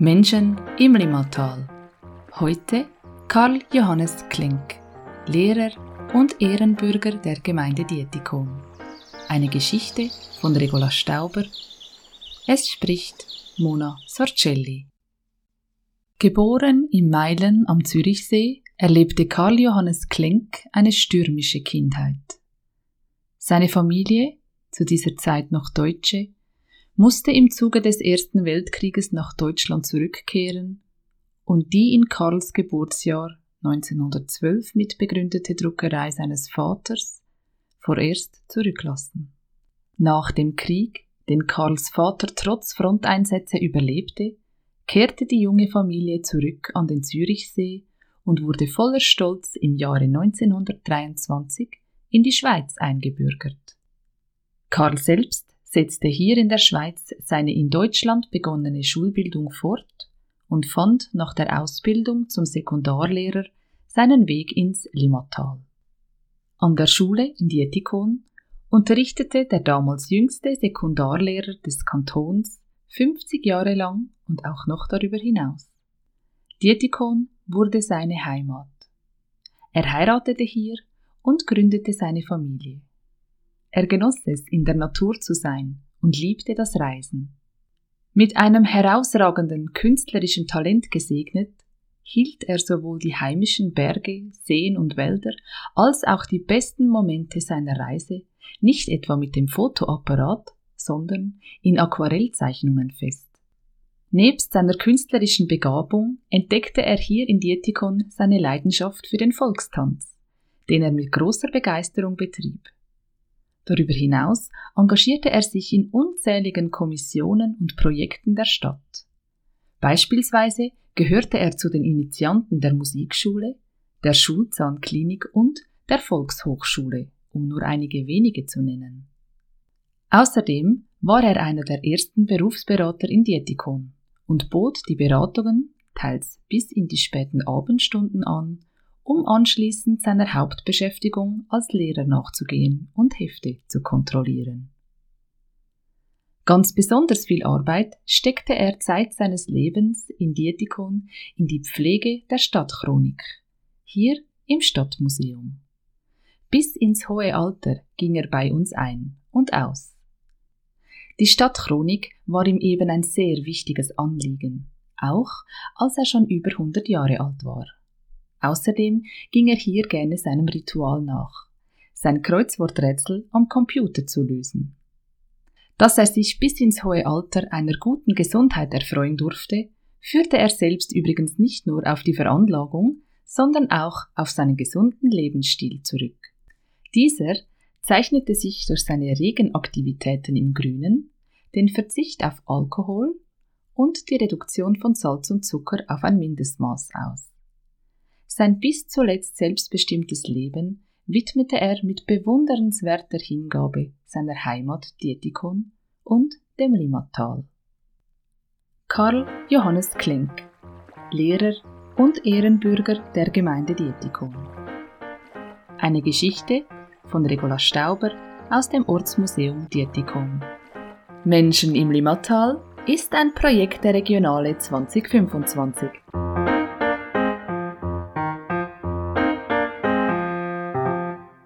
Menschen im Limmatal. Heute Karl Johannes Klink, Lehrer und Ehrenbürger der Gemeinde Dietikon. Eine Geschichte von Regula Stauber. Es spricht Mona Sorcelli. Geboren in Meilen am Zürichsee, erlebte Karl Johannes Klink eine stürmische Kindheit. Seine Familie, zu dieser Zeit noch Deutsche, musste im Zuge des Ersten Weltkrieges nach Deutschland zurückkehren und die in Karls Geburtsjahr 1912 mitbegründete Druckerei seines Vaters vorerst zurücklassen. Nach dem Krieg, den Karls Vater trotz Fronteinsätze überlebte, kehrte die junge Familie zurück an den Zürichsee und wurde voller Stolz im Jahre 1923 in die Schweiz eingebürgert. Karl selbst setzte hier in der Schweiz seine in Deutschland begonnene Schulbildung fort und fand nach der Ausbildung zum Sekundarlehrer seinen Weg ins Limmatal. An der Schule in Dietikon unterrichtete der damals jüngste Sekundarlehrer des Kantons 50 Jahre lang und auch noch darüber hinaus. Dietikon wurde seine Heimat. Er heiratete hier und gründete seine Familie. Er genoss es, in der Natur zu sein und liebte das Reisen. Mit einem herausragenden künstlerischen Talent gesegnet, hielt er sowohl die heimischen Berge, Seen und Wälder als auch die besten Momente seiner Reise nicht etwa mit dem Fotoapparat, sondern in Aquarellzeichnungen fest. Nebst seiner künstlerischen Begabung entdeckte er hier in Dietikon seine Leidenschaft für den Volkstanz, den er mit großer Begeisterung betrieb. Darüber hinaus engagierte er sich in unzähligen Kommissionen und Projekten der Stadt. Beispielsweise gehörte er zu den Initianten der Musikschule, der Schulzahnklinik und der Volkshochschule, um nur einige wenige zu nennen. Außerdem war er einer der ersten Berufsberater in Dietikon und bot die Beratungen teils bis in die späten Abendstunden an um anschließend seiner Hauptbeschäftigung als Lehrer nachzugehen und Hefte zu kontrollieren. Ganz besonders viel Arbeit steckte er Zeit seines Lebens in Dietikon in die Pflege der Stadtchronik, hier im Stadtmuseum. Bis ins hohe Alter ging er bei uns ein und aus. Die Stadtchronik war ihm eben ein sehr wichtiges Anliegen, auch als er schon über 100 Jahre alt war. Außerdem ging er hier gerne seinem Ritual nach, sein Kreuzworträtsel am Computer zu lösen. Dass er sich bis ins hohe Alter einer guten Gesundheit erfreuen durfte, führte er selbst übrigens nicht nur auf die Veranlagung, sondern auch auf seinen gesunden Lebensstil zurück. Dieser zeichnete sich durch seine regen Aktivitäten im Grünen, den Verzicht auf Alkohol und die Reduktion von Salz und Zucker auf ein Mindestmaß aus. Sein bis zuletzt selbstbestimmtes Leben widmete er mit bewundernswerter Hingabe seiner Heimat Dietikon und dem Limmatal. Karl Johannes Klink, Lehrer und Ehrenbürger der Gemeinde Dietikon. Eine Geschichte von Regula Stauber aus dem Ortsmuseum Dietikon. Menschen im Limmatal ist ein Projekt der Regionale 2025.